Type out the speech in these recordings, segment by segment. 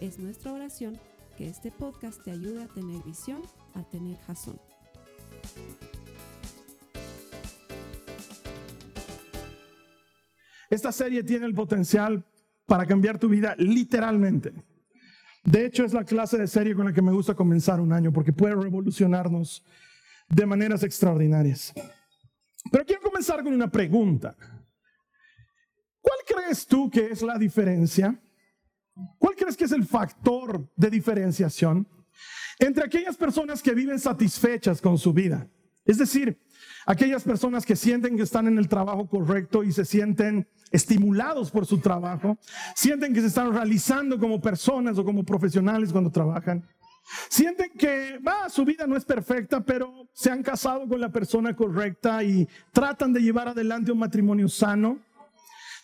Es nuestra oración que este podcast te ayude a tener visión, a tener jazón. Esta serie tiene el potencial para cambiar tu vida literalmente. De hecho, es la clase de serie con la que me gusta comenzar un año porque puede revolucionarnos de maneras extraordinarias. Pero quiero comenzar con una pregunta. ¿Cuál crees tú que es la diferencia? ¿Cuál crees que es el factor de diferenciación entre aquellas personas que viven satisfechas con su vida? Es decir, aquellas personas que sienten que están en el trabajo correcto y se sienten estimulados por su trabajo, sienten que se están realizando como personas o como profesionales cuando trabajan. Sienten que va, su vida no es perfecta, pero se han casado con la persona correcta y tratan de llevar adelante un matrimonio sano.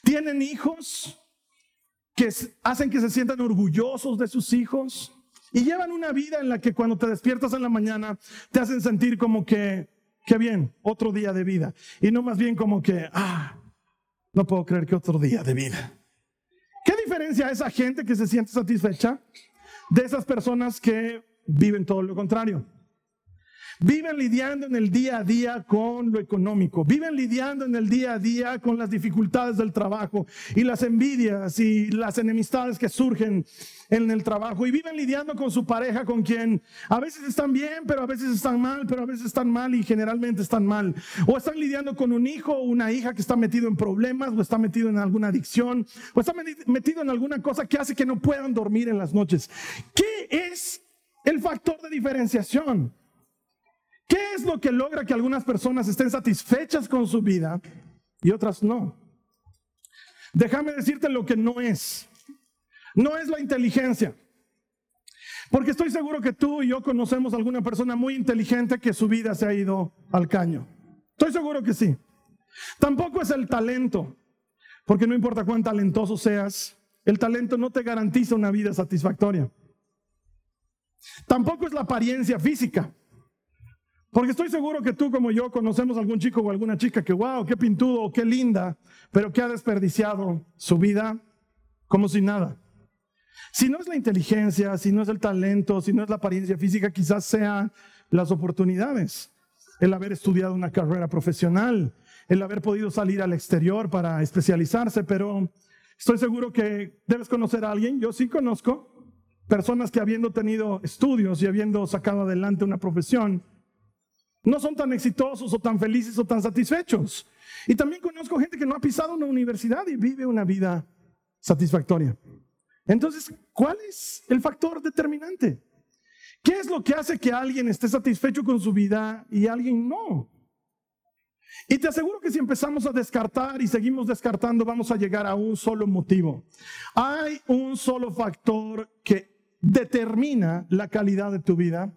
Tienen hijos que hacen que se sientan orgullosos de sus hijos y llevan una vida en la que cuando te despiertas en la mañana te hacen sentir como que, qué bien, otro día de vida. Y no más bien como que, ah, no puedo creer que otro día de vida. ¿Qué diferencia esa gente que se siente satisfecha de esas personas que viven todo lo contrario? Viven lidiando en el día a día con lo económico, viven lidiando en el día a día con las dificultades del trabajo y las envidias y las enemistades que surgen en el trabajo y viven lidiando con su pareja con quien a veces están bien, pero a veces están mal, pero a veces están mal y generalmente están mal. O están lidiando con un hijo o una hija que está metido en problemas o está metido en alguna adicción o está metido en alguna cosa que hace que no puedan dormir en las noches. ¿Qué es el factor de diferenciación? ¿Qué es lo que logra que algunas personas estén satisfechas con su vida y otras no? Déjame decirte lo que no es. No es la inteligencia. Porque estoy seguro que tú y yo conocemos a alguna persona muy inteligente que su vida se ha ido al caño. Estoy seguro que sí. Tampoco es el talento. Porque no importa cuán talentoso seas, el talento no te garantiza una vida satisfactoria. Tampoco es la apariencia física. Porque estoy seguro que tú como yo conocemos algún chico o alguna chica que, wow, qué pintudo, qué linda, pero que ha desperdiciado su vida como si nada. Si no es la inteligencia, si no es el talento, si no es la apariencia física, quizás sean las oportunidades. El haber estudiado una carrera profesional, el haber podido salir al exterior para especializarse, pero estoy seguro que debes conocer a alguien, yo sí conozco personas que habiendo tenido estudios y habiendo sacado adelante una profesión, no son tan exitosos o tan felices o tan satisfechos. Y también conozco gente que no ha pisado una universidad y vive una vida satisfactoria. Entonces, ¿cuál es el factor determinante? ¿Qué es lo que hace que alguien esté satisfecho con su vida y alguien no? Y te aseguro que si empezamos a descartar y seguimos descartando, vamos a llegar a un solo motivo. Hay un solo factor que determina la calidad de tu vida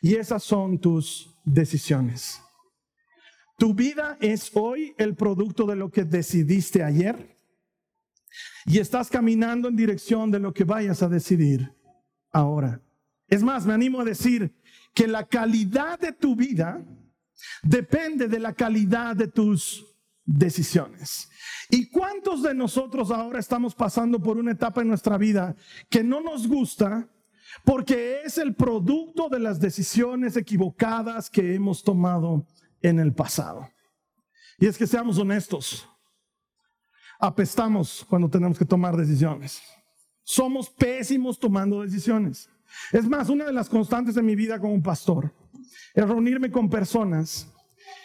y esas son tus decisiones. Tu vida es hoy el producto de lo que decidiste ayer y estás caminando en dirección de lo que vayas a decidir ahora. Es más, me animo a decir que la calidad de tu vida depende de la calidad de tus decisiones. ¿Y cuántos de nosotros ahora estamos pasando por una etapa en nuestra vida que no nos gusta porque es el producto de las decisiones equivocadas que hemos tomado en el pasado. Y es que seamos honestos, apestamos cuando tenemos que tomar decisiones. Somos pésimos tomando decisiones. Es más, una de las constantes de mi vida como pastor es reunirme con personas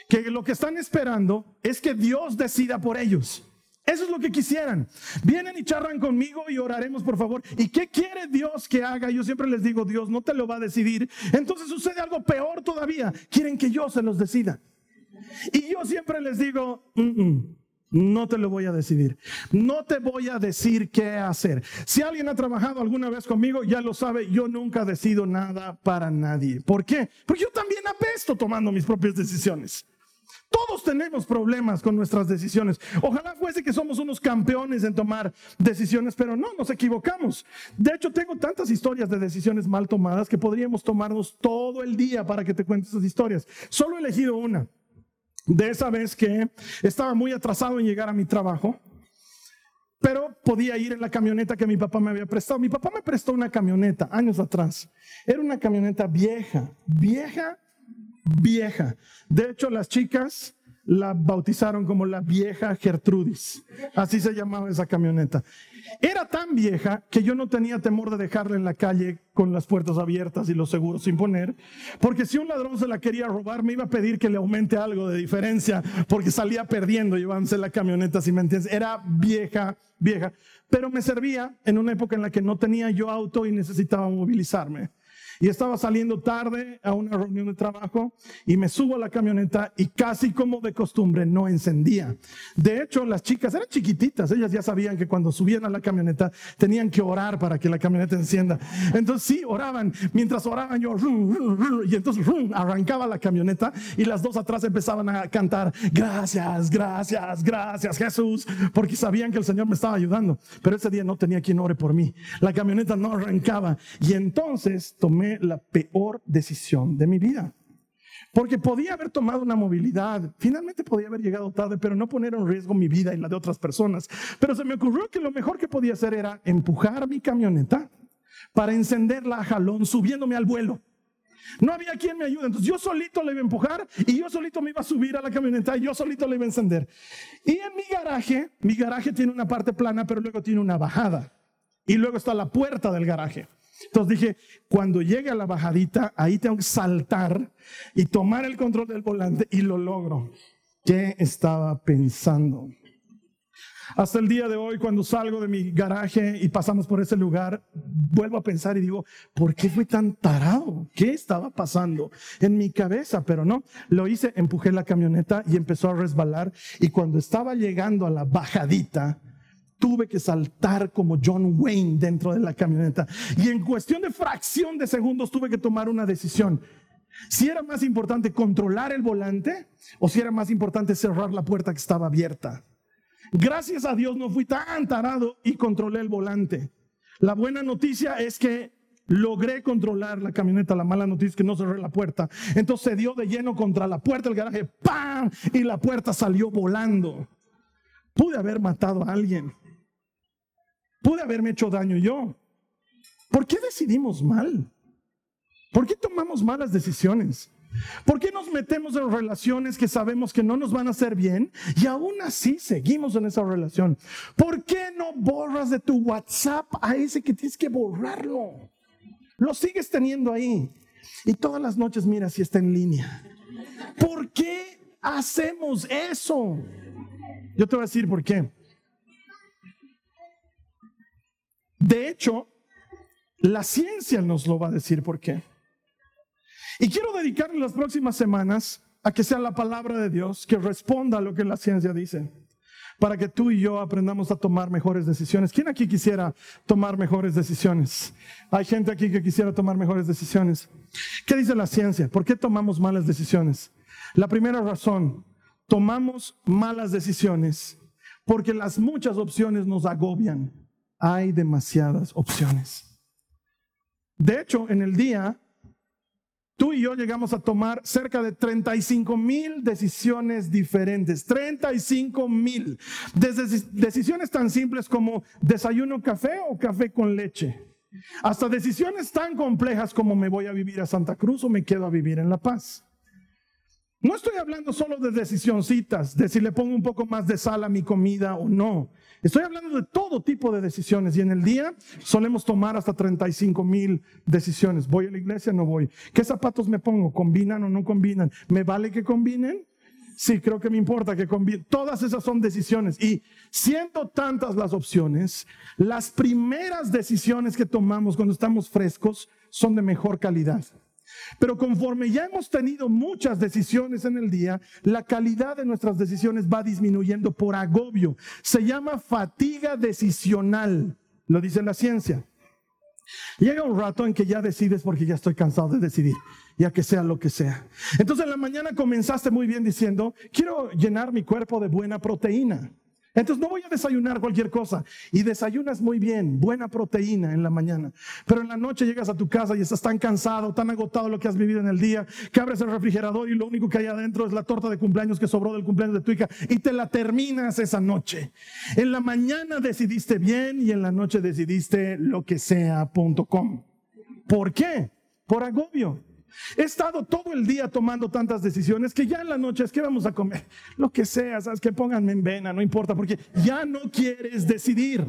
que lo que están esperando es que Dios decida por ellos. Eso es lo que quisieran. Vienen y charran conmigo y oraremos, por favor. ¿Y qué quiere Dios que haga? Yo siempre les digo, Dios no te lo va a decidir. Entonces sucede algo peor todavía. Quieren que yo se los decida. Y yo siempre les digo, No te lo voy a decidir. No te voy a decir qué hacer. Si alguien ha trabajado alguna vez conmigo, ya lo sabe, yo nunca decido nada para nadie. ¿Por qué? Porque yo también apesto tomando mis propias decisiones. Todos tenemos problemas con nuestras decisiones. Ojalá fuese que somos unos campeones en tomar decisiones, pero no, nos equivocamos. De hecho, tengo tantas historias de decisiones mal tomadas que podríamos tomarnos todo el día para que te cuente esas historias. Solo he elegido una. De esa vez que estaba muy atrasado en llegar a mi trabajo, pero podía ir en la camioneta que mi papá me había prestado. Mi papá me prestó una camioneta años atrás. Era una camioneta vieja, vieja vieja. De hecho, las chicas la bautizaron como la vieja Gertrudis. Así se llamaba esa camioneta. Era tan vieja que yo no tenía temor de dejarla en la calle con las puertas abiertas y los seguros sin poner, porque si un ladrón se la quería robar, me iba a pedir que le aumente algo de diferencia, porque salía perdiendo llevándose la camioneta, si me entiendes. Era vieja, vieja, pero me servía en una época en la que no tenía yo auto y necesitaba movilizarme. Y estaba saliendo tarde a una reunión de trabajo y me subo a la camioneta y casi como de costumbre no encendía. De hecho, las chicas eran chiquititas, ellas ya sabían que cuando subían a la camioneta tenían que orar para que la camioneta encienda. Entonces sí, oraban. Mientras oraban yo, y entonces arrancaba la camioneta y las dos atrás empezaban a cantar, gracias, gracias, gracias Jesús, porque sabían que el Señor me estaba ayudando. Pero ese día no tenía quien ore por mí. La camioneta no arrancaba y entonces tomé la peor decisión de mi vida. Porque podía haber tomado una movilidad, finalmente podía haber llegado tarde, pero no poner en riesgo mi vida y la de otras personas. Pero se me ocurrió que lo mejor que podía hacer era empujar mi camioneta para encenderla a jalón, subiéndome al vuelo. No había quien me ayude, entonces yo solito le iba a empujar y yo solito me iba a subir a la camioneta y yo solito le iba a encender. Y en mi garaje, mi garaje tiene una parte plana, pero luego tiene una bajada. Y luego está la puerta del garaje. Entonces dije, cuando llegue a la bajadita, ahí tengo que saltar y tomar el control del volante y lo logro. ¿Qué estaba pensando? Hasta el día de hoy, cuando salgo de mi garaje y pasamos por ese lugar, vuelvo a pensar y digo, ¿por qué fui tan tarado? ¿Qué estaba pasando en mi cabeza? Pero no, lo hice, empujé la camioneta y empezó a resbalar. Y cuando estaba llegando a la bajadita, tuve que saltar como John Wayne dentro de la camioneta. Y en cuestión de fracción de segundos tuve que tomar una decisión. Si era más importante controlar el volante o si era más importante cerrar la puerta que estaba abierta. Gracias a Dios no fui tan tarado y controlé el volante. La buena noticia es que logré controlar la camioneta. La mala noticia es que no cerré la puerta. Entonces se dio de lleno contra la puerta del garaje. ¡Pam! Y la puerta salió volando. Pude haber matado a alguien. Pude haberme hecho daño yo. ¿Por qué decidimos mal? ¿Por qué tomamos malas decisiones? ¿Por qué nos metemos en relaciones que sabemos que no nos van a hacer bien y aún así seguimos en esa relación? ¿Por qué no borras de tu WhatsApp a ese que tienes que borrarlo? Lo sigues teniendo ahí y todas las noches mira si está en línea. ¿Por qué hacemos eso? Yo te voy a decir por qué. De hecho, la ciencia nos lo va a decir por qué. Y quiero dedicarle las próximas semanas a que sea la palabra de Dios que responda a lo que la ciencia dice, para que tú y yo aprendamos a tomar mejores decisiones. ¿Quién aquí quisiera tomar mejores decisiones? Hay gente aquí que quisiera tomar mejores decisiones. ¿Qué dice la ciencia? ¿Por qué tomamos malas decisiones? La primera razón, tomamos malas decisiones porque las muchas opciones nos agobian hay demasiadas opciones. De hecho, en el día, tú y yo llegamos a tomar cerca de 35 mil decisiones diferentes. 35 mil. Desde decisiones tan simples como desayuno café o café con leche. Hasta decisiones tan complejas como me voy a vivir a Santa Cruz o me quedo a vivir en La Paz. No estoy hablando solo de decisioncitas, de si le pongo un poco más de sal a mi comida o no. Estoy hablando de todo tipo de decisiones y en el día solemos tomar hasta 35 mil decisiones. ¿Voy a la iglesia no voy? ¿Qué zapatos me pongo? ¿Combinan o no combinan? ¿Me vale que combinen? Sí, creo que me importa que combinen. Todas esas son decisiones. Y siendo tantas las opciones, las primeras decisiones que tomamos cuando estamos frescos son de mejor calidad. Pero conforme ya hemos tenido muchas decisiones en el día, la calidad de nuestras decisiones va disminuyendo por agobio. Se llama fatiga decisional, lo dice la ciencia. Llega un rato en que ya decides porque ya estoy cansado de decidir, ya que sea lo que sea. Entonces en la mañana comenzaste muy bien diciendo, quiero llenar mi cuerpo de buena proteína. Entonces no voy a desayunar cualquier cosa. Y desayunas muy bien, buena proteína en la mañana. Pero en la noche llegas a tu casa y estás tan cansado, tan agotado lo que has vivido en el día, que abres el refrigerador y lo único que hay adentro es la torta de cumpleaños que sobró del cumpleaños de tu hija y te la terminas esa noche. En la mañana decidiste bien y en la noche decidiste lo que sea.com. ¿Por qué? Por agobio. He estado todo el día tomando tantas decisiones que ya en la noche es que vamos a comer, lo que sea, sabes que pónganme en vena, no importa, porque ya no quieres decidir.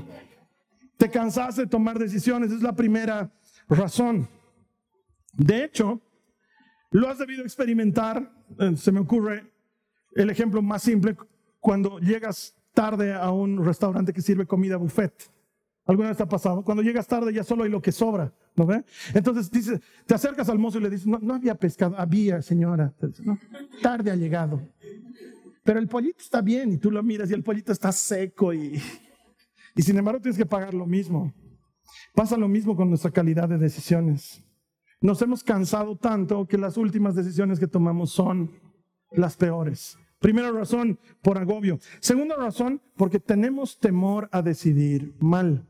Te cansaste de tomar decisiones, es la primera razón. De hecho, lo has debido experimentar, eh, se me ocurre el ejemplo más simple, cuando llegas tarde a un restaurante que sirve comida buffet. ¿Alguna vez te ha pasado? Cuando llegas tarde ya solo hay lo que sobra, ¿no ve? Entonces dice, te acercas al mozo y le dices, no, había pescado, había señora, tarde ha llegado. Pero el pollito está bien y tú lo miras y el pollito está seco y, y sin embargo tienes que pagar lo mismo. Pasa lo mismo con nuestra calidad de decisiones. Nos hemos cansado tanto que las últimas decisiones que tomamos son las peores. Primera razón, por agobio. Segunda razón, porque tenemos temor a decidir mal.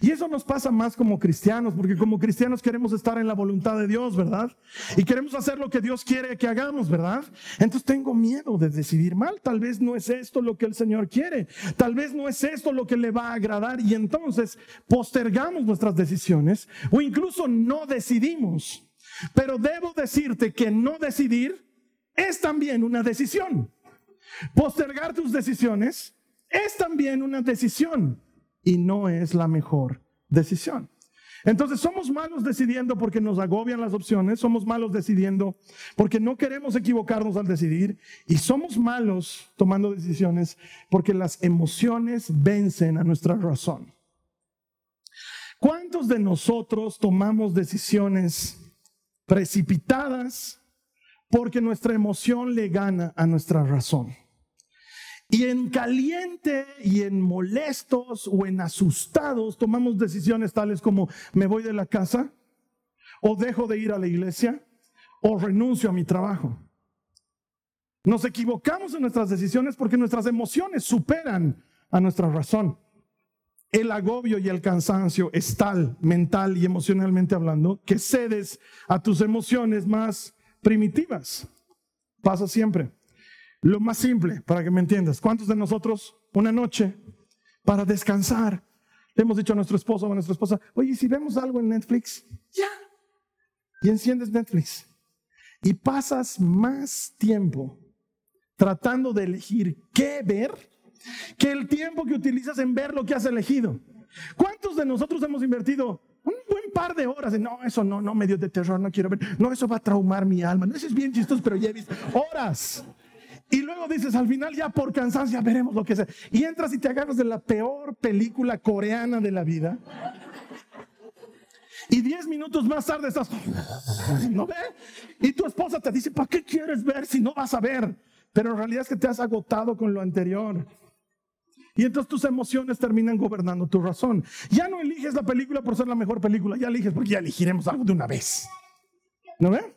Y eso nos pasa más como cristianos, porque como cristianos queremos estar en la voluntad de Dios, ¿verdad? Y queremos hacer lo que Dios quiere que hagamos, ¿verdad? Entonces tengo miedo de decidir mal. Tal vez no es esto lo que el Señor quiere. Tal vez no es esto lo que le va a agradar. Y entonces postergamos nuestras decisiones o incluso no decidimos. Pero debo decirte que no decidir es también una decisión. Postergar tus decisiones es también una decisión y no es la mejor decisión. Entonces somos malos decidiendo porque nos agobian las opciones, somos malos decidiendo porque no queremos equivocarnos al decidir y somos malos tomando decisiones porque las emociones vencen a nuestra razón. ¿Cuántos de nosotros tomamos decisiones precipitadas porque nuestra emoción le gana a nuestra razón? Y en caliente y en molestos o en asustados tomamos decisiones tales como me voy de la casa o dejo de ir a la iglesia o renuncio a mi trabajo. Nos equivocamos en nuestras decisiones porque nuestras emociones superan a nuestra razón. El agobio y el cansancio es tal, mental y emocionalmente hablando, que cedes a tus emociones más primitivas. Pasa siempre. Lo más simple, para que me entiendas, ¿cuántos de nosotros una noche para descansar le hemos dicho a nuestro esposo o a nuestra esposa, oye, si vemos algo en Netflix, ya, y enciendes Netflix. Y pasas más tiempo tratando de elegir qué ver que el tiempo que utilizas en ver lo que has elegido. ¿Cuántos de nosotros hemos invertido un buen par de horas en, no, eso no, no, medio de terror, no quiero ver, no, eso va a traumar mi alma, no, eso es bien chistoso, pero ya he visto horas y luego dices, al final ya por cansancio veremos lo que sea. Y entras y te agarras de la peor película coreana de la vida. Y diez minutos más tarde estás, ¿no ve? Y tu esposa te dice, ¿para qué quieres ver si no vas a ver? Pero en realidad es que te has agotado con lo anterior. Y entonces tus emociones terminan gobernando tu razón. Ya no eliges la película por ser la mejor película, ya eliges porque ya elegiremos algo de una vez. ¿No ve?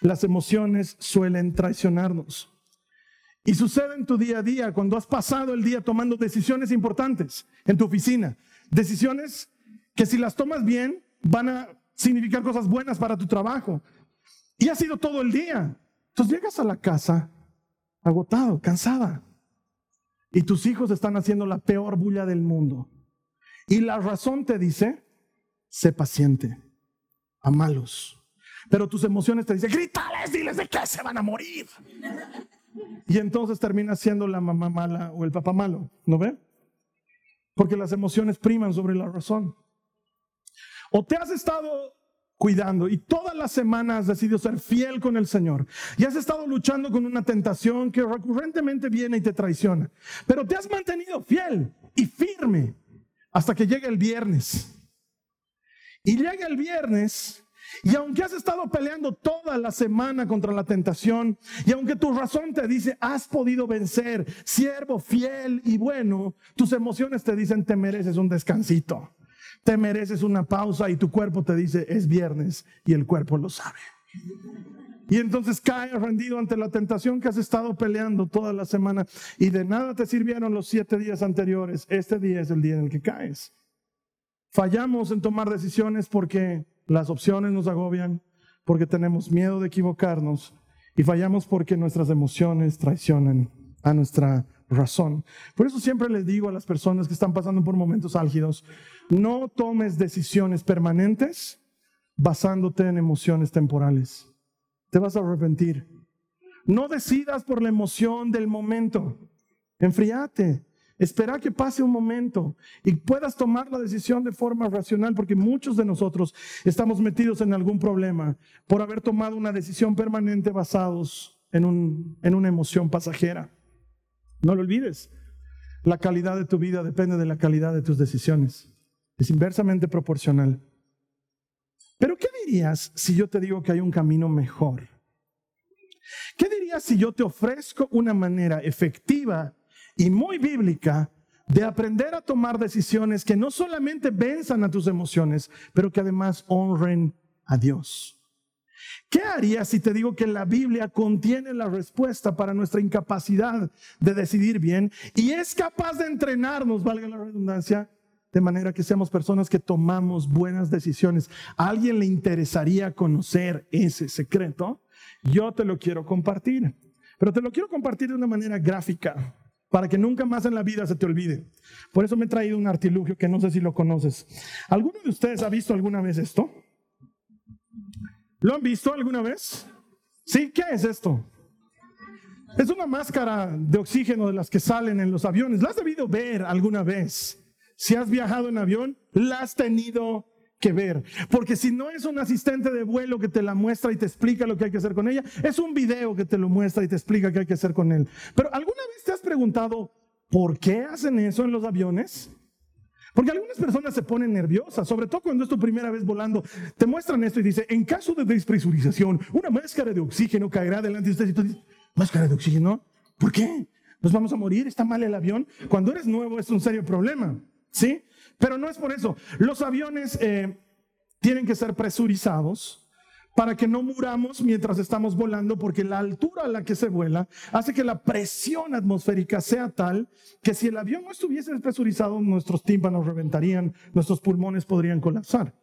Las emociones suelen traicionarnos. Y sucede en tu día a día cuando has pasado el día tomando decisiones importantes en tu oficina. Decisiones que si las tomas bien van a significar cosas buenas para tu trabajo. Y ha sido todo el día. Entonces llegas a la casa agotado, cansada. Y tus hijos están haciendo la peor bulla del mundo. Y la razón te dice, sé paciente, amalos. Pero tus emociones te dicen, grítales, diles de qué se van a morir. Y entonces termina siendo la mamá mala o el papá malo, ¿no ve? Porque las emociones priman sobre la razón. O te has estado cuidando y todas las semanas has decidido ser fiel con el Señor y has estado luchando con una tentación que recurrentemente viene y te traiciona, pero te has mantenido fiel y firme hasta que llega el viernes. Y llega el viernes Y aunque has estado peleando toda la semana contra la tentación, y aunque tu razón te dice, has podido vencer, siervo fiel y bueno, tus emociones te dicen, te mereces un descansito, te mereces una pausa y tu cuerpo te dice, es viernes y el cuerpo lo sabe. Y entonces caes rendido ante la tentación que has estado peleando toda la semana y de nada te sirvieron los siete días anteriores. Este día es el día en el que caes. Fallamos en tomar decisiones porque las opciones nos agobian, porque tenemos miedo de equivocarnos y fallamos porque nuestras emociones traicionan a nuestra razón. Por eso siempre les digo a las personas que están pasando por momentos álgidos, no tomes decisiones permanentes basándote en emociones temporales. Te vas a arrepentir. No decidas por la emoción del momento. Enfríate. Espera que pase un momento y puedas tomar la decisión de forma racional, porque muchos de nosotros estamos metidos en algún problema por haber tomado una decisión permanente basados en, un, en una emoción pasajera. No lo olvides. La calidad de tu vida depende de la calidad de tus decisiones. Es inversamente proporcional. Pero ¿qué dirías si yo te digo que hay un camino mejor? ¿Qué dirías si yo te ofrezco una manera efectiva y muy bíblica de aprender a tomar decisiones que no solamente venzan a tus emociones, pero que además honren a Dios. ¿Qué harías si te digo que la Biblia contiene la respuesta para nuestra incapacidad de decidir bien y es capaz de entrenarnos, valga la redundancia, de manera que seamos personas que tomamos buenas decisiones? ¿A alguien le interesaría conocer ese secreto? Yo te lo quiero compartir, pero te lo quiero compartir de una manera gráfica para que nunca más en la vida se te olvide. Por eso me he traído un artilugio que no sé si lo conoces. ¿Alguno de ustedes ha visto alguna vez esto? ¿Lo han visto alguna vez? ¿Sí? ¿Qué es esto? Es una máscara de oxígeno de las que salen en los aviones. ¿La has debido ver alguna vez? Si has viajado en avión, la has tenido que ver. Porque si no es un asistente de vuelo que te la muestra y te explica lo que hay que hacer con ella, es un video que te lo muestra y te explica qué hay que hacer con él. Pero ¿alguna vez te has preguntado por qué hacen eso en los aviones? Porque algunas personas se ponen nerviosas, sobre todo cuando es tu primera vez volando. Te muestran esto y dice, en caso de despresurización, una máscara de oxígeno caerá delante de ustedes. Y tú dices, ¿máscara de oxígeno? ¿Por qué? ¿Nos vamos a morir? ¿Está mal el avión? Cuando eres nuevo es un serio problema, ¿sí? Pero no es por eso. Los aviones eh, tienen que ser presurizados para que no muramos mientras estamos volando, porque la altura a la que se vuela hace que la presión atmosférica sea tal que si el avión no estuviese despresurizado, nuestros tímpanos reventarían, nuestros pulmones podrían colapsar.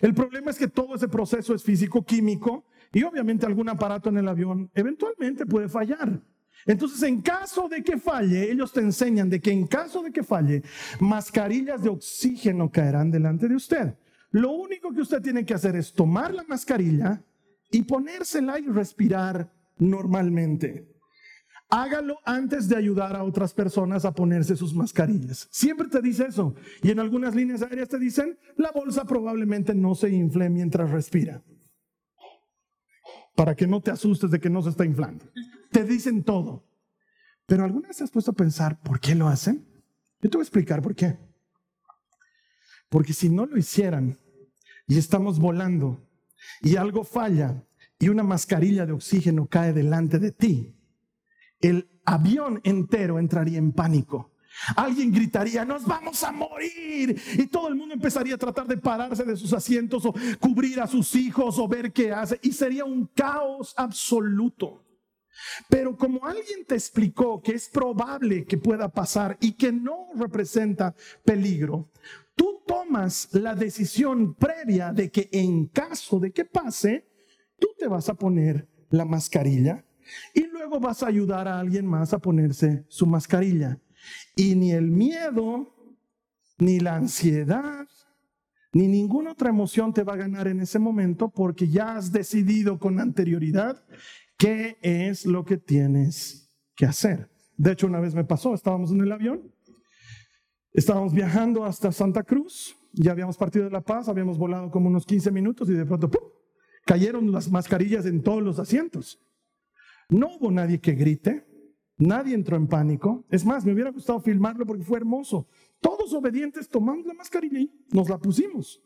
El problema es que todo ese proceso es físico-químico y obviamente algún aparato en el avión eventualmente puede fallar. Entonces, en caso de que falle, ellos te enseñan de que en caso de que falle, mascarillas de oxígeno caerán delante de usted. Lo único que usted tiene que hacer es tomar la mascarilla y ponérsela y respirar normalmente. Hágalo antes de ayudar a otras personas a ponerse sus mascarillas. Siempre te dice eso. Y en algunas líneas aéreas te dicen, la bolsa probablemente no se infle mientras respira. Para que no te asustes de que no se está inflando te dicen todo. Pero ¿alguna vez has puesto a pensar por qué lo hacen? Yo te voy a explicar por qué. Porque si no lo hicieran y estamos volando y algo falla y una mascarilla de oxígeno cae delante de ti, el avión entero entraría en pánico. Alguien gritaría, nos vamos a morir. Y todo el mundo empezaría a tratar de pararse de sus asientos o cubrir a sus hijos o ver qué hace. Y sería un caos absoluto. Pero como alguien te explicó que es probable que pueda pasar y que no representa peligro, tú tomas la decisión previa de que en caso de que pase, tú te vas a poner la mascarilla y luego vas a ayudar a alguien más a ponerse su mascarilla. Y ni el miedo, ni la ansiedad, ni ninguna otra emoción te va a ganar en ese momento porque ya has decidido con anterioridad ¿Qué es lo que tienes que hacer? De hecho, una vez me pasó, estábamos en el avión, estábamos viajando hasta Santa Cruz, ya habíamos partido de La Paz, habíamos volado como unos 15 minutos y de pronto ¡pum! cayeron las mascarillas en todos los asientos. No hubo nadie que grite, nadie entró en pánico. Es más, me hubiera gustado filmarlo porque fue hermoso. Todos obedientes tomamos la mascarilla y nos la pusimos.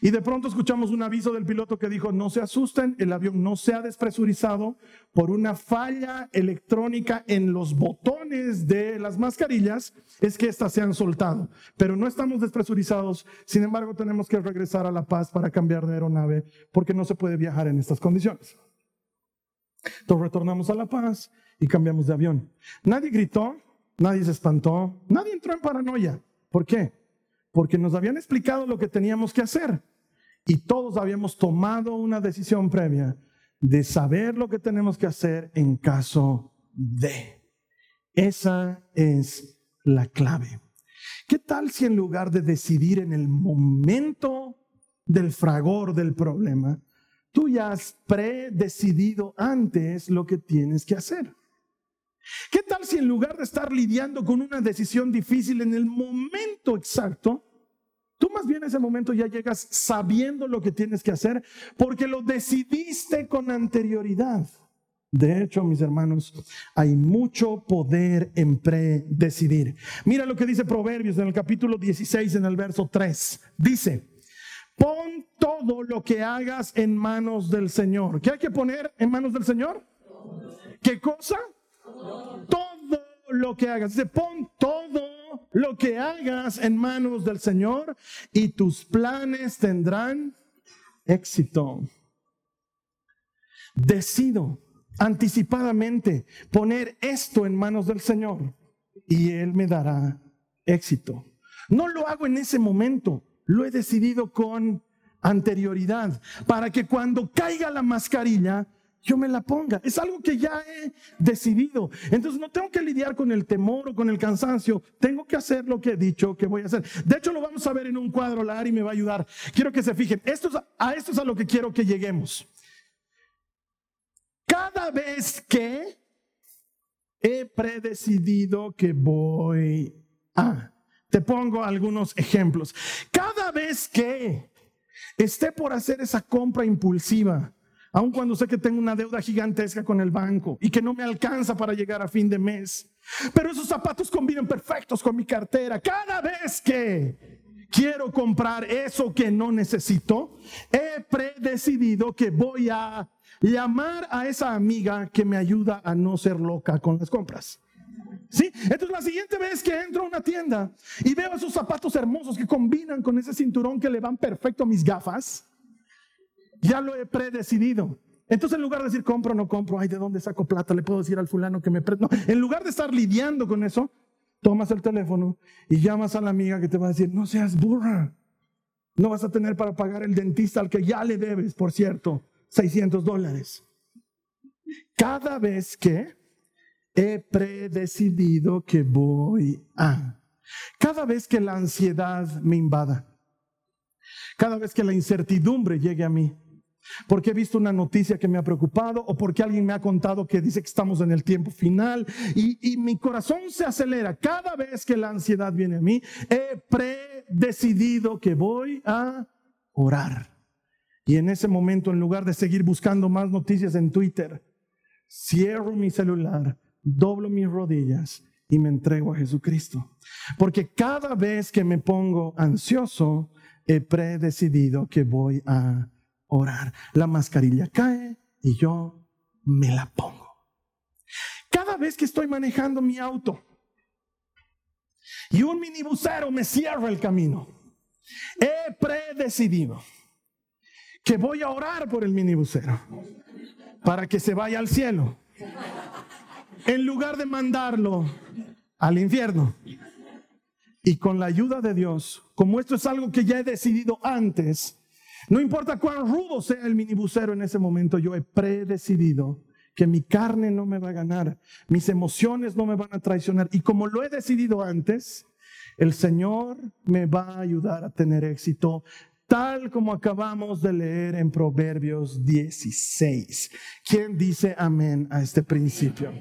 Y de pronto escuchamos un aviso del piloto que dijo, no se asusten, el avión no se ha despresurizado por una falla electrónica en los botones de las mascarillas, es que éstas se han soltado. Pero no estamos despresurizados, sin embargo tenemos que regresar a La Paz para cambiar de aeronave porque no se puede viajar en estas condiciones. Entonces retornamos a La Paz y cambiamos de avión. Nadie gritó, nadie se espantó, nadie entró en paranoia. ¿Por qué? Porque nos habían explicado lo que teníamos que hacer y todos habíamos tomado una decisión previa de saber lo que tenemos que hacer en caso de. Esa es la clave. ¿Qué tal si en lugar de decidir en el momento del fragor del problema, tú ya has predecidido antes lo que tienes que hacer? ¿Qué tal si en lugar de estar lidiando con una decisión difícil en el momento exacto, tú más bien en ese momento ya llegas sabiendo lo que tienes que hacer porque lo decidiste con anterioridad? De hecho, mis hermanos, hay mucho poder en predecidir. Mira lo que dice Proverbios en el capítulo 16, en el verso 3. Dice, pon todo lo que hagas en manos del Señor. ¿Qué hay que poner en manos del Señor? ¿Qué cosa? Todo lo que hagas. Dice, pon todo lo que hagas en manos del Señor y tus planes tendrán éxito. Decido anticipadamente poner esto en manos del Señor y Él me dará éxito. No lo hago en ese momento, lo he decidido con anterioridad para que cuando caiga la mascarilla yo me la ponga. Es algo que ya he decidido. Entonces no tengo que lidiar con el temor o con el cansancio. Tengo que hacer lo que he dicho que voy a hacer. De hecho, lo vamos a ver en un cuadro. La Ari me va a ayudar. Quiero que se fijen. Esto a esto es a lo que quiero que lleguemos. Cada vez que he predecidido que voy a... Te pongo algunos ejemplos. Cada vez que esté por hacer esa compra impulsiva, aun cuando sé que tengo una deuda gigantesca con el banco y que no me alcanza para llegar a fin de mes. Pero esos zapatos combinan perfectos con mi cartera. Cada vez que quiero comprar eso que no necesito, he predecidido que voy a llamar a esa amiga que me ayuda a no ser loca con las compras. ¿Sí? Entonces la siguiente vez que entro a una tienda y veo esos zapatos hermosos que combinan con ese cinturón que le van perfecto a mis gafas, ya lo he predecidido. Entonces, en lugar de decir compro o no compro, ay, ¿de dónde saco plata? Le puedo decir al fulano que me No, en lugar de estar lidiando con eso, tomas el teléfono y llamas a la amiga que te va a decir, no seas burra. No vas a tener para pagar el dentista al que ya le debes, por cierto, 600 dólares. Cada vez que he predecidido que voy a, cada vez que la ansiedad me invada, cada vez que la incertidumbre llegue a mí, porque he visto una noticia que me ha preocupado o porque alguien me ha contado que dice que estamos en el tiempo final y, mi corazón se acelera cada vez que la ansiedad viene a mí. He predecidido que voy a orar. Y en ese momento, en lugar de seguir buscando más noticias en Twitter, cierro mi celular, doblo mis rodillas y me entrego a Jesucristo. Porque cada vez que me pongo ansioso, he predecidido que voy a orar. La mascarilla cae y yo me la pongo. Cada vez que estoy manejando mi auto y un minibusero me cierra el camino, he predecidido que voy a orar por el minibusero para que se vaya al cielo en lugar de mandarlo al infierno. Y con la ayuda de Dios, como esto es algo que ya he decidido antes, no importa cuán rudo sea el minibusero en ese momento, yo he predecidido que mi carne no me va a ganar, mis emociones no me van a traicionar. Y como lo he decidido antes, el Señor me va a ayudar a tener éxito tal como acabamos de leer en Proverbios 16. ¿Quién dice amén a este principio?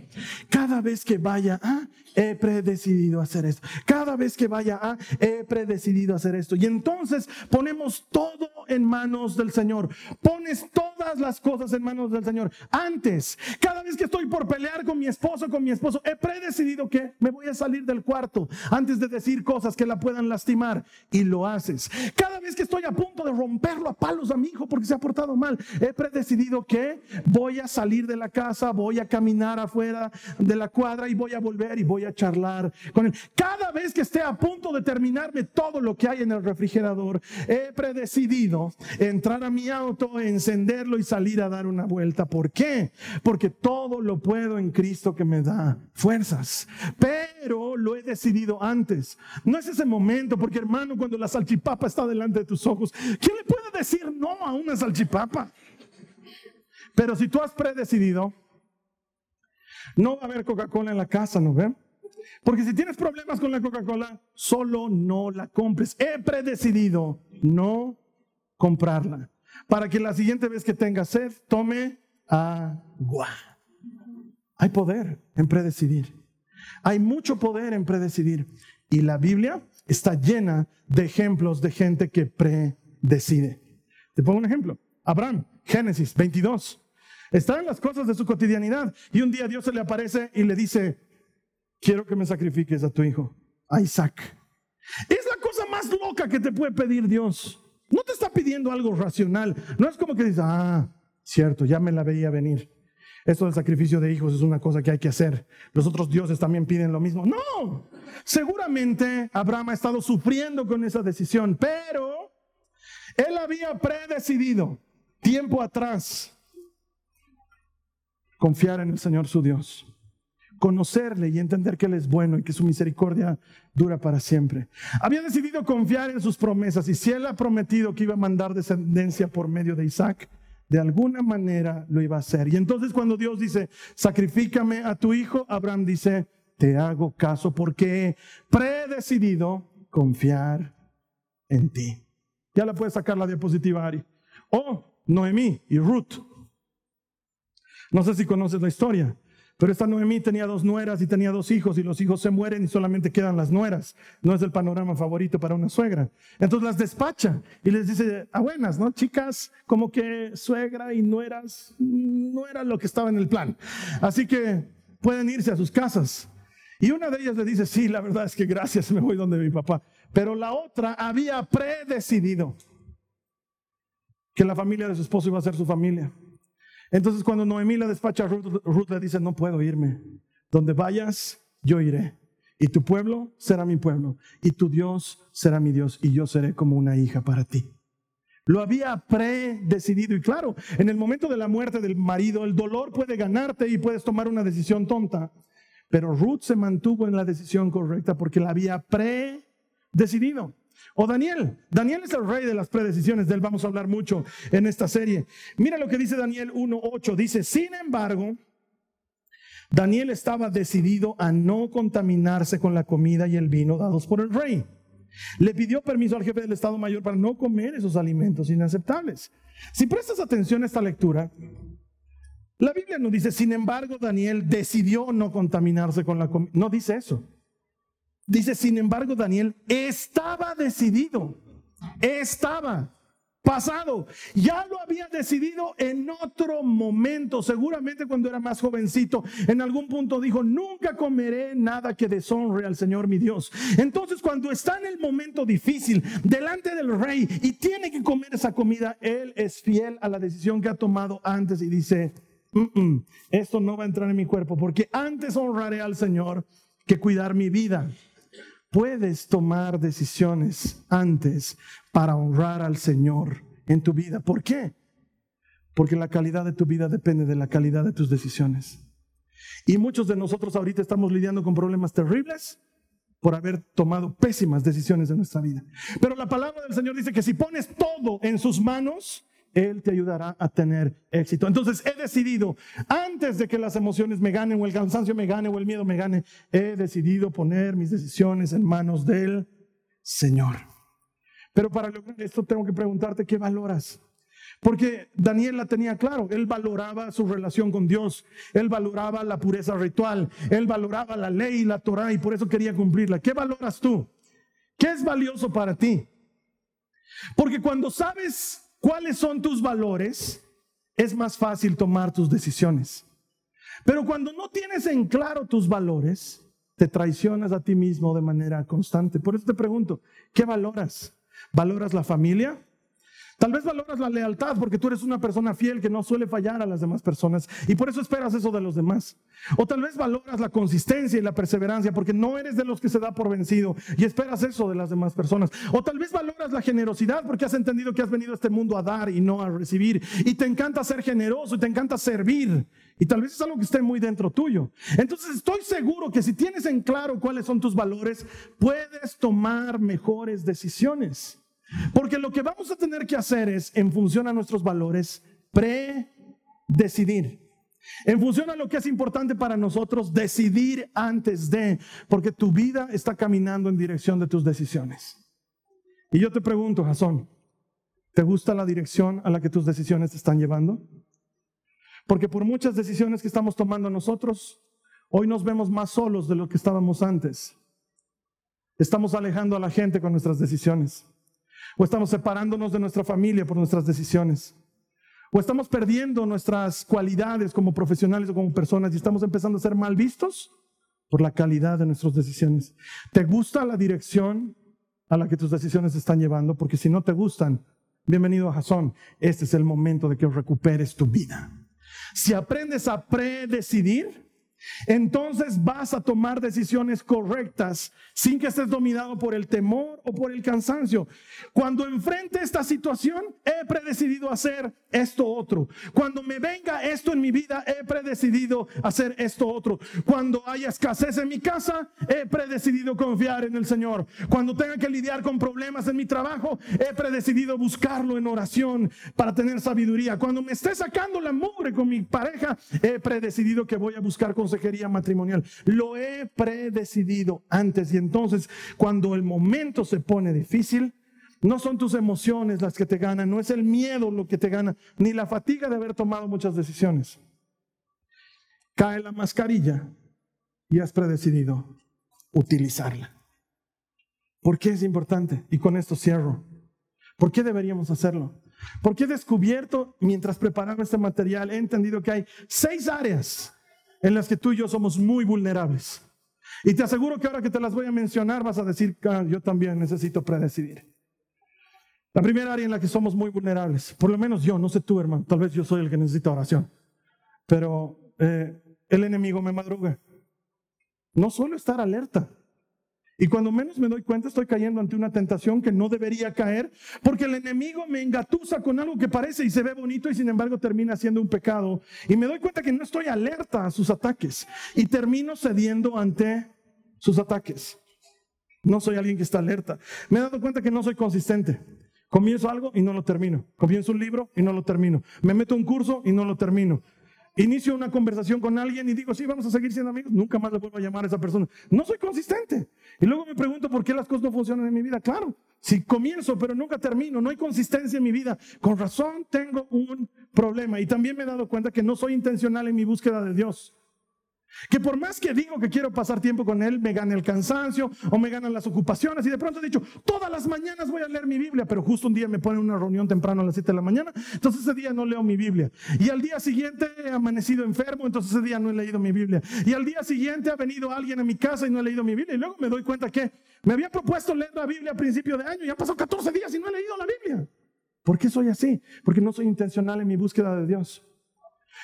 Cada vez que vaya a, he predecidido hacer esto. Cada vez que vaya a, he predecidido hacer esto. Y entonces ponemos todo en manos del Señor. Pones todas las cosas en manos del Señor. Antes, cada vez que estoy por pelear con mi esposo, con mi esposo, he predecidido que me voy a salir del cuarto antes de decir cosas que la puedan lastimar. Y lo haces. Cada vez que estoy a punto de romperlo a palos a mi hijo porque se ha portado mal, he predecidido que voy a salir de la casa, voy a caminar afuera de la cuadra y voy a volver y voy a charlar con él. Cada vez que esté a punto de terminarme todo lo que hay en el refrigerador, he predecidido entrar a mi auto, encenderlo y salir a dar una vuelta. ¿Por qué? Porque todo lo puedo en Cristo que me da fuerzas. Pero lo he decidido antes. No es ese momento, porque hermano, cuando la salchipapa está delante de tus ojos, ¿quién le puede decir no a una salchipapa? Pero si tú has predecidido, no va a haber Coca-Cola en la casa, ¿no ven? Porque si tienes problemas con la Coca-Cola, solo no la compres. He predecidido no comprarla. Para que la siguiente vez que tenga sed, tome agua. Hay poder en predecidir. Hay mucho poder en predecidir. Y la Biblia está llena de ejemplos de gente que predecide. Te pongo un ejemplo. Abraham, Génesis 22. Está en las cosas de su cotidianidad. Y un día Dios se le aparece y le dice, quiero que me sacrifiques a tu hijo, a Isaac. Es la cosa más loca que te puede pedir Dios. No te está pidiendo algo racional. No es como que dices, ah, cierto, ya me la veía venir. Esto del sacrificio de hijos es una cosa que hay que hacer. Los otros dioses también piden lo mismo. No, seguramente Abraham ha estado sufriendo con esa decisión, pero él había predecidido tiempo atrás confiar en el Señor su Dios conocerle y entender que Él es bueno y que su misericordia dura para siempre. Había decidido confiar en sus promesas y si Él ha prometido que iba a mandar descendencia por medio de Isaac, de alguna manera lo iba a hacer. Y entonces cuando Dios dice, sacrifícame a tu hijo, Abraham dice, te hago caso porque he predecidido confiar en ti. Ya la puedes sacar la diapositiva, Ari. Oh, Noemí y Ruth. No sé si conoces la historia. Pero esta Noemí tenía dos nueras y tenía dos hijos y los hijos se mueren y solamente quedan las nueras. No es el panorama favorito para una suegra. Entonces las despacha y les dice, a buenas, ¿no? Chicas, como que suegra y nueras no era lo que estaba en el plan. Así que pueden irse a sus casas. Y una de ellas le dice, sí, la verdad es que gracias, me voy donde mi papá. Pero la otra había predecidido que la familia de su esposo iba a ser su familia. Entonces cuando Noemí la despacha, Ruth, Ruth le dice, no puedo irme. Donde vayas, yo iré. Y tu pueblo será mi pueblo. Y tu Dios será mi Dios. Y yo seré como una hija para ti. Lo había predecidido. Y claro, en el momento de la muerte del marido, el dolor puede ganarte y puedes tomar una decisión tonta. Pero Ruth se mantuvo en la decisión correcta porque la había predecidido. O Daniel. Daniel es el rey de las predecisiones. De él vamos a hablar mucho en esta serie. Mira lo que dice Daniel 1.8. Dice, sin embargo, Daniel estaba decidido a no contaminarse con la comida y el vino dados por el rey. Le pidió permiso al jefe del Estado Mayor para no comer esos alimentos inaceptables. Si prestas atención a esta lectura, la Biblia no dice, sin embargo, Daniel decidió no contaminarse con la comida. No dice eso. Dice, sin embargo, Daniel estaba decidido, estaba pasado, ya lo había decidido en otro momento, seguramente cuando era más jovencito, en algún punto dijo, nunca comeré nada que deshonre al Señor mi Dios. Entonces cuando está en el momento difícil, delante del rey, y tiene que comer esa comida, él es fiel a la decisión que ha tomado antes y dice, esto no va a entrar en mi cuerpo, porque antes honraré al Señor que cuidar mi vida puedes tomar decisiones antes para honrar al Señor en tu vida. ¿Por qué? Porque la calidad de tu vida depende de la calidad de tus decisiones. Y muchos de nosotros ahorita estamos lidiando con problemas terribles por haber tomado pésimas decisiones en nuestra vida. Pero la palabra del Señor dice que si pones todo en sus manos, él te ayudará a tener éxito. Entonces he decidido, antes de que las emociones me ganen o el cansancio me gane o el miedo me gane, he decidido poner mis decisiones en manos del Señor. Pero para lograr esto tengo que preguntarte qué valoras. Porque Daniel la tenía claro, él valoraba su relación con Dios, él valoraba la pureza ritual, él valoraba la ley y la Torah y por eso quería cumplirla. ¿Qué valoras tú? ¿Qué es valioso para ti? Porque cuando sabes cuáles son tus valores, es más fácil tomar tus decisiones. Pero cuando no tienes en claro tus valores, te traicionas a ti mismo de manera constante. Por eso te pregunto, ¿qué valoras? ¿Valoras la familia? Tal vez valoras la lealtad porque tú eres una persona fiel que no suele fallar a las demás personas y por eso esperas eso de los demás. O tal vez valoras la consistencia y la perseverancia porque no eres de los que se da por vencido y esperas eso de las demás personas. O tal vez valoras la generosidad porque has entendido que has venido a este mundo a dar y no a recibir. Y te encanta ser generoso y te encanta servir. Y tal vez es algo que esté muy dentro tuyo. Entonces estoy seguro que si tienes en claro cuáles son tus valores, puedes tomar mejores decisiones. Porque lo que vamos a tener que hacer es, en función a nuestros valores, predecidir. En función a lo que es importante para nosotros, decidir antes de, porque tu vida está caminando en dirección de tus decisiones. Y yo te pregunto, Jasón, ¿te gusta la dirección a la que tus decisiones te están llevando? Porque por muchas decisiones que estamos tomando nosotros, hoy nos vemos más solos de lo que estábamos antes. Estamos alejando a la gente con nuestras decisiones. O estamos separándonos de nuestra familia por nuestras decisiones. O estamos perdiendo nuestras cualidades como profesionales o como personas y estamos empezando a ser mal vistos por la calidad de nuestras decisiones. ¿Te gusta la dirección a la que tus decisiones están llevando? Porque si no te gustan, bienvenido a Jason. Este es el momento de que recuperes tu vida. Si aprendes a predecidir, entonces vas a tomar decisiones correctas sin que estés dominado por el temor o por el cansancio. Cuando enfrente esta situación, he predecidido hacer esto otro. Cuando me venga esto en mi vida, he predecidido hacer esto otro. Cuando haya escasez en mi casa, he predecidido confiar en el Señor. Cuando tenga que lidiar con problemas en mi trabajo, he predecidido buscarlo en oración para tener sabiduría. Cuando me esté sacando la mugre con mi pareja, he predecidido que voy a buscar consecuencias consejería matrimonial. Lo he predecidido antes y entonces cuando el momento se pone difícil, no son tus emociones las que te ganan, no es el miedo lo que te gana, ni la fatiga de haber tomado muchas decisiones. Cae la mascarilla y has predecidido utilizarla. ¿Por qué es importante? Y con esto cierro. ¿Por qué deberíamos hacerlo? Porque he descubierto, mientras preparaba este material, he entendido que hay seis áreas en las que tú y yo somos muy vulnerables. Y te aseguro que ahora que te las voy a mencionar vas a decir, ah, yo también necesito predecidir. La primera área en la que somos muy vulnerables, por lo menos yo, no sé tú hermano, tal vez yo soy el que necesita oración, pero eh, el enemigo me madruga. No suelo estar alerta. Y cuando menos me doy cuenta, estoy cayendo ante una tentación que no debería caer, porque el enemigo me engatusa con algo que parece y se ve bonito y sin embargo termina siendo un pecado. Y me doy cuenta que no estoy alerta a sus ataques y termino cediendo ante sus ataques. No soy alguien que está alerta. Me he dado cuenta que no soy consistente. Comienzo algo y no lo termino. Comienzo un libro y no lo termino. Me meto un curso y no lo termino. Inicio una conversación con alguien y digo, sí, vamos a seguir siendo amigos. Nunca más le vuelvo a llamar a esa persona. No soy consistente. Y luego me pregunto por qué las cosas no funcionan en mi vida. Claro, si comienzo pero nunca termino, no hay consistencia en mi vida, con razón tengo un problema. Y también me he dado cuenta que no soy intencional en mi búsqueda de Dios. Que por más que digo que quiero pasar tiempo con Él, me gana el cansancio o me ganan las ocupaciones. Y de pronto he dicho, todas las mañanas voy a leer mi Biblia, pero justo un día me ponen una reunión temprano a las 7 de la mañana. Entonces ese día no leo mi Biblia. Y al día siguiente he amanecido enfermo, entonces ese día no he leído mi Biblia. Y al día siguiente ha venido alguien a mi casa y no he leído mi Biblia. Y luego me doy cuenta que me había propuesto leer la Biblia a principio de año y han pasado 14 días y no he leído la Biblia. ¿Por qué soy así? Porque no soy intencional en mi búsqueda de Dios.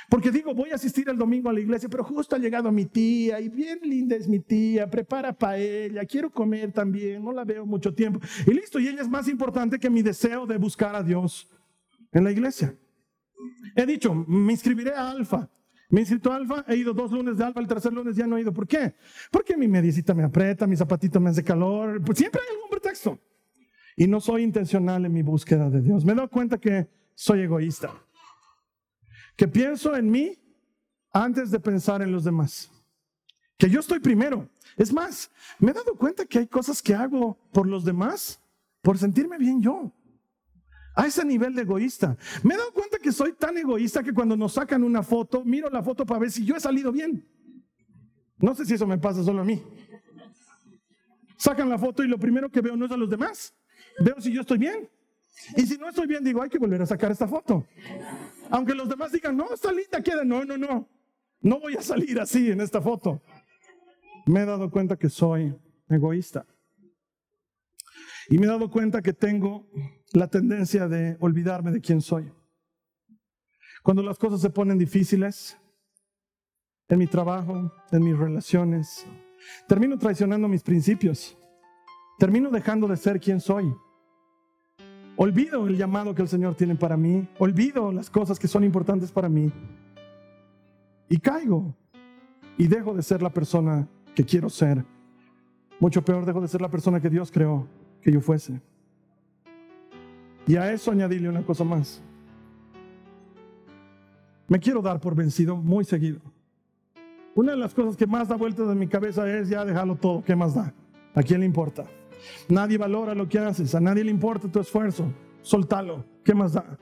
Porque digo, voy a asistir el domingo a la iglesia, pero justo ha llegado mi tía y bien linda es mi tía, prepara para ella, quiero comer también, no la veo mucho tiempo. Y listo, y ella es más importante que mi deseo de buscar a Dios en la iglesia. He dicho, me inscribiré a Alfa. Me inscrito a Alfa, he ido dos lunes de Alfa, el tercer lunes ya no he ido. ¿Por qué? Porque mi medicita me aprieta, mi zapatito me hace calor, pues siempre hay algún pretexto. Y no soy intencional en mi búsqueda de Dios. Me dado cuenta que soy egoísta que pienso en mí antes de pensar en los demás. Que yo estoy primero. Es más, me he dado cuenta que hay cosas que hago por los demás por sentirme bien yo. A ese nivel de egoísta. Me he dado cuenta que soy tan egoísta que cuando nos sacan una foto, miro la foto para ver si yo he salido bien. No sé si eso me pasa solo a mí. Sacan la foto y lo primero que veo no es a los demás. Veo si yo estoy bien. Y si no estoy bien, digo, hay que volver a sacar esta foto. Aunque los demás digan, no, está linda, queda. No, no, no. No voy a salir así en esta foto. Me he dado cuenta que soy egoísta. Y me he dado cuenta que tengo la tendencia de olvidarme de quién soy. Cuando las cosas se ponen difíciles, en mi trabajo, en mis relaciones, termino traicionando mis principios. Termino dejando de ser quien soy. Olvido el llamado que el Señor tiene para mí. Olvido las cosas que son importantes para mí. Y caigo. Y dejo de ser la persona que quiero ser. Mucho peor, dejo de ser la persona que Dios creó que yo fuese. Y a eso añadirle una cosa más. Me quiero dar por vencido muy seguido. Una de las cosas que más da vueltas en mi cabeza es ya dejarlo todo. ¿Qué más da? ¿A quién le importa? Nadie valora lo que haces, a nadie le importa tu esfuerzo. Soltalo. ¿Qué más da?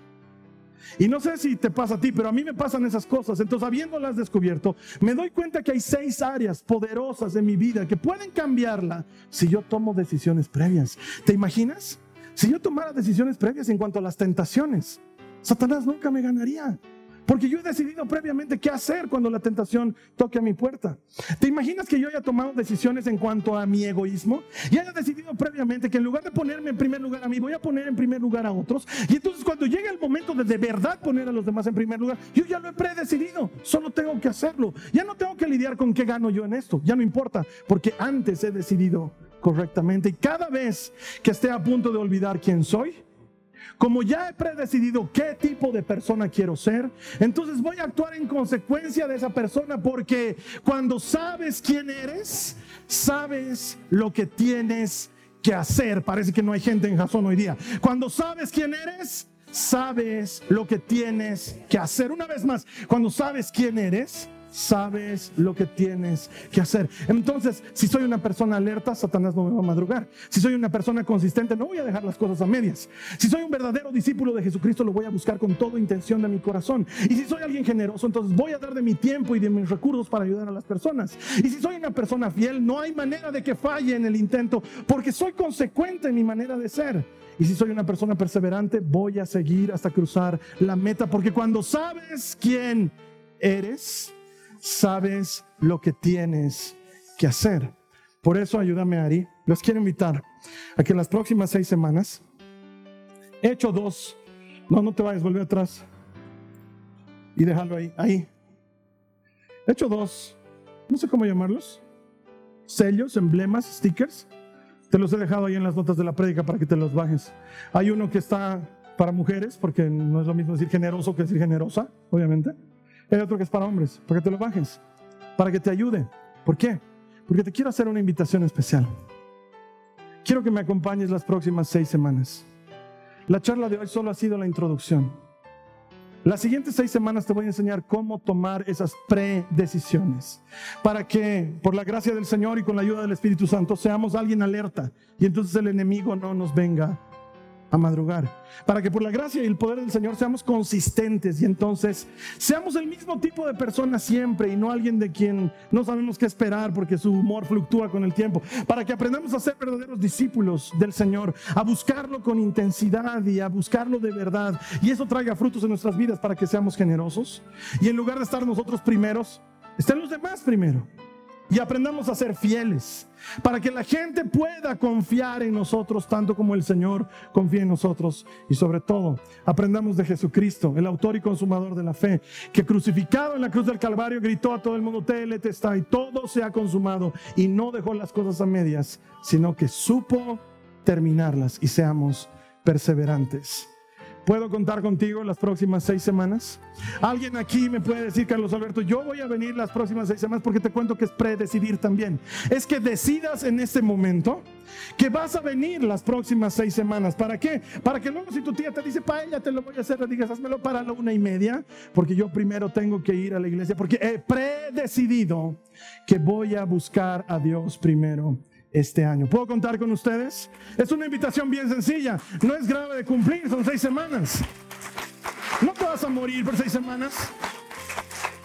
Y no sé si te pasa a ti, pero a mí me pasan esas cosas. Entonces, habiéndolas descubierto, me doy cuenta que hay seis áreas poderosas en mi vida que pueden cambiarla si yo tomo decisiones previas. ¿Te imaginas? Si yo tomara decisiones previas en cuanto a las tentaciones, Satanás nunca me ganaría. Porque yo he decidido previamente qué hacer cuando la tentación toque a mi puerta. ¿Te imaginas que yo haya tomado decisiones en cuanto a mi egoísmo? Y haya decidido previamente que en lugar de ponerme en primer lugar a mí, voy a poner en primer lugar a otros. Y entonces cuando llegue el momento de de verdad poner a los demás en primer lugar, yo ya lo he predecidido. Solo tengo que hacerlo. Ya no tengo que lidiar con qué gano yo en esto. Ya no importa. Porque antes he decidido correctamente. Y cada vez que esté a punto de olvidar quién soy, como ya he predecidido qué tipo de persona quiero ser, entonces voy a actuar en consecuencia de esa persona porque cuando sabes quién eres, sabes lo que tienes que hacer. Parece que no hay gente en Jason hoy día. Cuando sabes quién eres, sabes lo que tienes que hacer. Una vez más, cuando sabes quién eres, sabes lo que tienes que hacer. Entonces, si soy una persona alerta, Satanás no me va a madrugar. Si soy una persona consistente, no voy a dejar las cosas a medias. Si soy un verdadero discípulo de Jesucristo, lo voy a buscar con toda intención de mi corazón. Y si soy alguien generoso, entonces voy a dar de mi tiempo y de mis recursos para ayudar a las personas. Y si soy una persona fiel, no hay manera de que falle en el intento, porque soy consecuente en mi manera de ser. Y si soy una persona perseverante, voy a seguir hasta cruzar la meta, porque cuando sabes quién eres, sabes lo que tienes que hacer. Por eso ayúdame, Ari. Los quiero invitar a que en las próximas seis semanas, hecho dos, no, no te vayas, volver atrás y déjalo ahí, ahí. Hecho dos, no sé cómo llamarlos, sellos, emblemas, stickers. Te los he dejado ahí en las notas de la prédica para que te los bajes. Hay uno que está para mujeres, porque no es lo mismo decir generoso que decir generosa, obviamente. Hay otro que es para hombres, para que te lo bajes, para que te ayude. ¿Por qué? Porque te quiero hacer una invitación especial. Quiero que me acompañes las próximas seis semanas. La charla de hoy solo ha sido la introducción. Las siguientes seis semanas te voy a enseñar cómo tomar esas predecisiones para que, por la gracia del Señor y con la ayuda del Espíritu Santo, seamos alguien alerta y entonces el enemigo no nos venga a madrugar, para que por la gracia y el poder del Señor seamos consistentes y entonces seamos el mismo tipo de persona siempre y no alguien de quien no sabemos qué esperar porque su humor fluctúa con el tiempo, para que aprendamos a ser verdaderos discípulos del Señor, a buscarlo con intensidad y a buscarlo de verdad y eso traiga frutos en nuestras vidas para que seamos generosos y en lugar de estar nosotros primeros, estén los demás primero y aprendamos a ser fieles para que la gente pueda confiar en nosotros tanto como el Señor confía en nosotros y sobre todo aprendamos de Jesucristo, el autor y consumador de la fe, que crucificado en la cruz del Calvario gritó a todo el mundo, está y todo se ha consumado y no dejó las cosas a medias, sino que supo terminarlas y seamos perseverantes. ¿Puedo contar contigo las próximas seis semanas? Alguien aquí me puede decir, Carlos Alberto, yo voy a venir las próximas seis semanas porque te cuento que es predecidir también. Es que decidas en este momento que vas a venir las próximas seis semanas. ¿Para qué? Para que luego si tu tía te dice, para ella te lo voy a hacer, le digas, házmelo para la una y media, porque yo primero tengo que ir a la iglesia, porque he predecidido que voy a buscar a Dios primero este año. ¿Puedo contar con ustedes? Es una invitación bien sencilla, no es grave de cumplir, son seis semanas. No te vas a morir por seis semanas.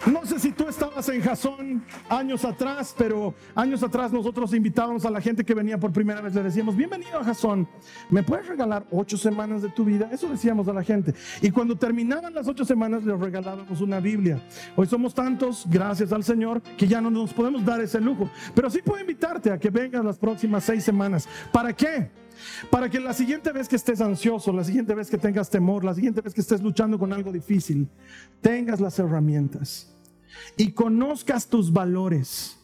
No sé si tú estabas en Jasón años atrás, pero años atrás nosotros invitábamos a la gente que venía por primera vez, le decíamos, bienvenido a Jasón, ¿me puedes regalar ocho semanas de tu vida? Eso decíamos a la gente. Y cuando terminaban las ocho semanas les regalábamos una Biblia. Hoy somos tantos, gracias al Señor, que ya no nos podemos dar ese lujo. Pero sí puedo invitarte a que vengas las próximas seis semanas. ¿Para qué? Para que la siguiente vez que estés ansioso, la siguiente vez que tengas temor, la siguiente vez que estés luchando con algo difícil, tengas las herramientas y conozcas tus valores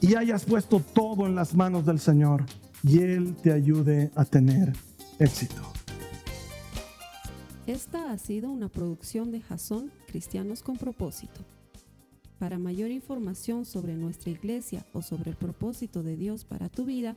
y hayas puesto todo en las manos del Señor y Él te ayude a tener éxito. Esta ha sido una producción de Jason Cristianos con propósito. Para mayor información sobre nuestra iglesia o sobre el propósito de Dios para tu vida,